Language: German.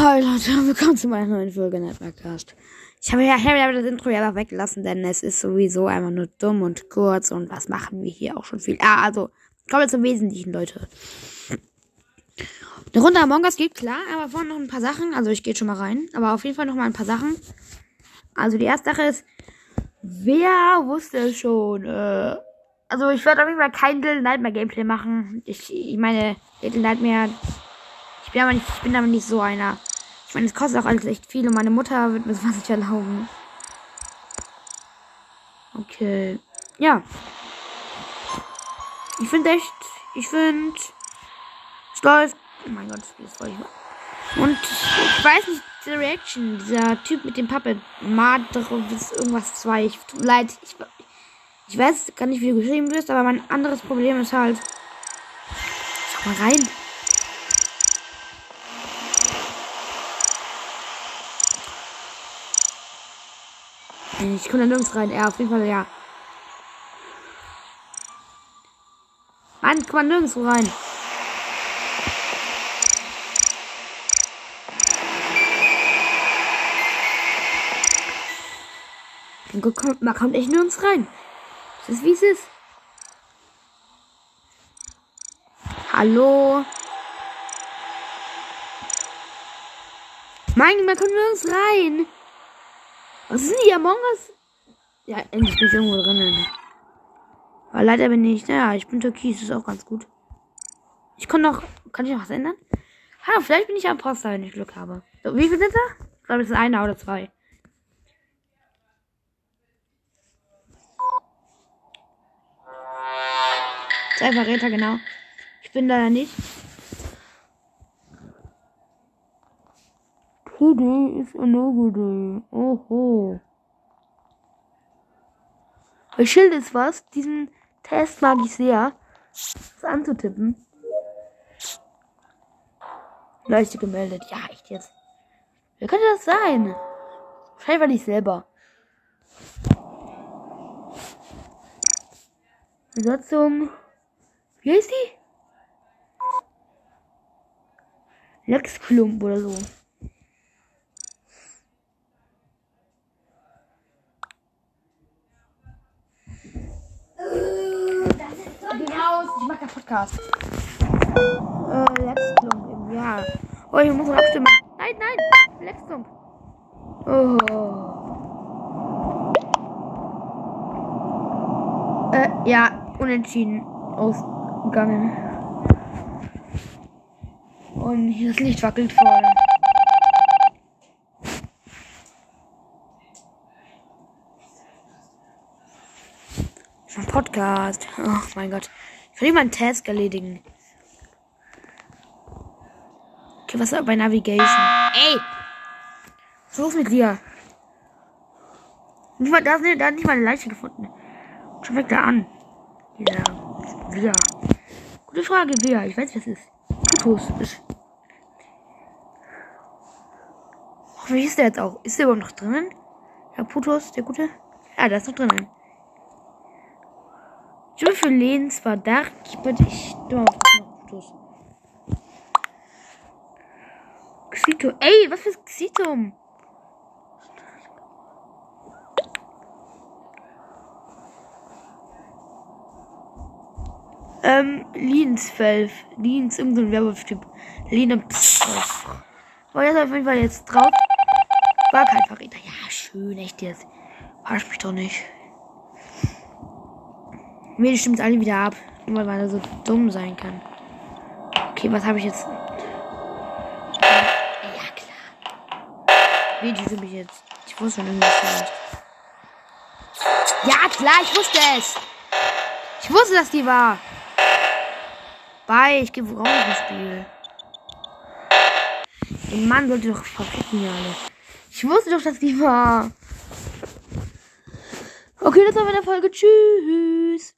Hi Leute, willkommen zu meiner neuen Folge Networkcast. Ich habe ja, ich habe das Intro ja weggelassen, denn es ist sowieso einfach nur dumm und kurz und was machen wir hier auch schon viel. Ah, also, kommen wir zum Wesentlichen, Leute. Eine Runde Among Us geht klar, aber vorhin noch ein paar Sachen. Also ich gehe schon mal rein, aber auf jeden Fall noch mal ein paar Sachen. Also die erste Sache ist, wer wusste es schon? Äh, also ich werde auf jeden Fall kein Little Nightmare Gameplay machen. Ich, ich meine, Little Nightmare ich bin aber nicht, ich bin aber nicht so einer. Ich meine, es kostet auch alles echt viel und meine Mutter wird mir sowas nicht erlauben. Okay. Ja. Ich finde echt, ich finde, es läuft. Oh mein Gott, das wollte ich. Und ich weiß nicht, die Reaction, dieser Typ mit dem Puppet, Madres irgendwas 2. Ich tut mir leid, ich, ich weiß gar nicht, wie du geschrieben wirst, aber mein anderes Problem ist halt. Schau mal rein. Ich komme da nirgends rein. Ja, auf jeden Fall, ja. Mann, komm mal nirgendwo rein. Man kommt echt nirgends rein. Das ist wie es ist. Hallo. Mann, man kommt nirgends rein. Was ist denn hier Among Us? Ja, endlich bin ich irgendwo drinnen. Aber leider bin ich, naja, ich bin Türkis, ist auch ganz gut. Ich kann noch, kann ich noch was ändern? Hallo, vielleicht bin ich ein Poster, wenn ich Glück habe. So, wie viel sind da? Ich glaube, es ist einer oder zwei. Zwei Verräter, genau. Ich bin da nicht. Today is a no day. Oho. Bei Schild ist was. Diesen Test mag ich sehr. Das anzutippen. Leuchte gemeldet. Ja, echt jetzt. Wer könnte das sein? Wahrscheinlich war nicht selber. Besatzung. Wie heißt die? Lex Klump oder so. Keinen Podcast. Äh, Letztlung, ja. Oh, ich muss abstimmen. Nein, nein, Letztlung. Oh. Äh, ja, unentschieden ausgegangen. Und hier das Licht wackelt voll. Podcast. Oh mein Gott. Ich will mal einen Task erledigen. Okay, was ist bei Navigation? Ey! Was ist los mit dir? Nicht mal, da, da hat nicht mal eine Leiche gefunden. Schon weg da an. Ja. Wer? Gute Frage, wer? Ich weiß, wer es ist. Putus ist. Wie ist der jetzt auch? Ist der überhaupt noch drinnen? Ja, Putus, der Gute? Ja, der ist noch drinnen. Bin für Lehns Verdacht. Ich bin ich doch Fotos. Xito. Ey, was für Xitum? Ähm, Liensfelf. Liens, irgendein Werwolf-Typ. Lina. War jetzt auf jeden Fall jetzt drauf. War kein Verräter. Ja, schön, echt jetzt. Verarsch mich doch nicht. Mir stimmt alle wieder ab. Nur weil er so dumm sein kann. Okay, was habe ich jetzt? Ja, klar. Wie die sind mich jetzt. Ich wusste schon irgendwas vielleicht. Ja, klar, ich wusste es. Ich wusste, dass die war. Bye, ich gebe raus ins Spiel. Den Mann sollte doch verpissen, ja alle. Ich wusste doch, dass die war. Okay, das war meine Folge. Tschüss.